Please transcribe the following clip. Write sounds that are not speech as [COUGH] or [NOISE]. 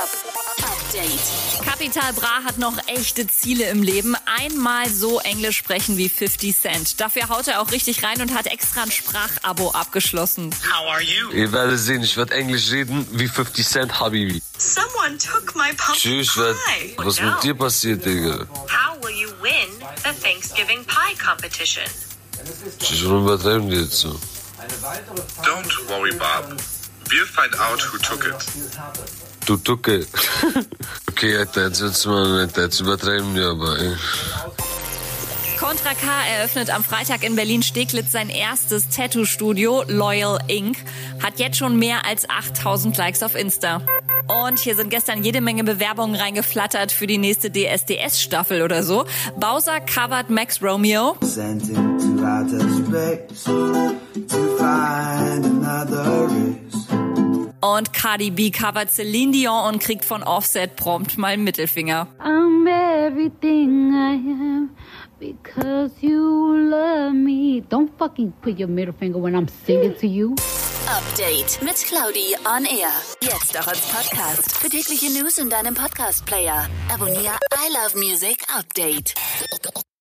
Update. Capital Bra hat noch echte Ziele im Leben. Einmal so Englisch sprechen wie 50 Cent. Dafür haut er auch richtig rein und hat extra ein Sprachabo abgeschlossen. How are you? Ihr werdet sehen, ich werde Englisch reden wie 50 Cent Habibi. Someone took my pumpkin Tschüss, pie. was No. mit dir passiert, Digga? How will you win the Thanksgiving pie competition? Tschüss, warum übertreiben die jetzt so? Don't worry, Bob. We'll find out who took it. Du Tucke. okay, [LAUGHS] Alter, jetzt wird's mal, Alter, jetzt übertreiben die aber, ey. Contra K eröffnet am Freitag in Berlin-Steglitz sein erstes Tattoo-Studio, Loyal Inc. Hat jetzt schon mehr als 8000 Likes auf Insta. Und hier sind gestern jede Menge Bewerbungen reingeflattert für die nächste DSDS-Staffel oder so. Bowser covert Max Romeo. sent into outer space to find. Und Cardi B covert Celine Dion und kriegt von Offset prompt mal einen Mittelfinger. I'm everything I am because you love me. Don't fucking put your middle finger when I'm singing to you. Update mit Claudi on Air. Jetzt auch als Podcast. Für tägliche News in deinem Podcast-Player. Abonniere I Love Music Update.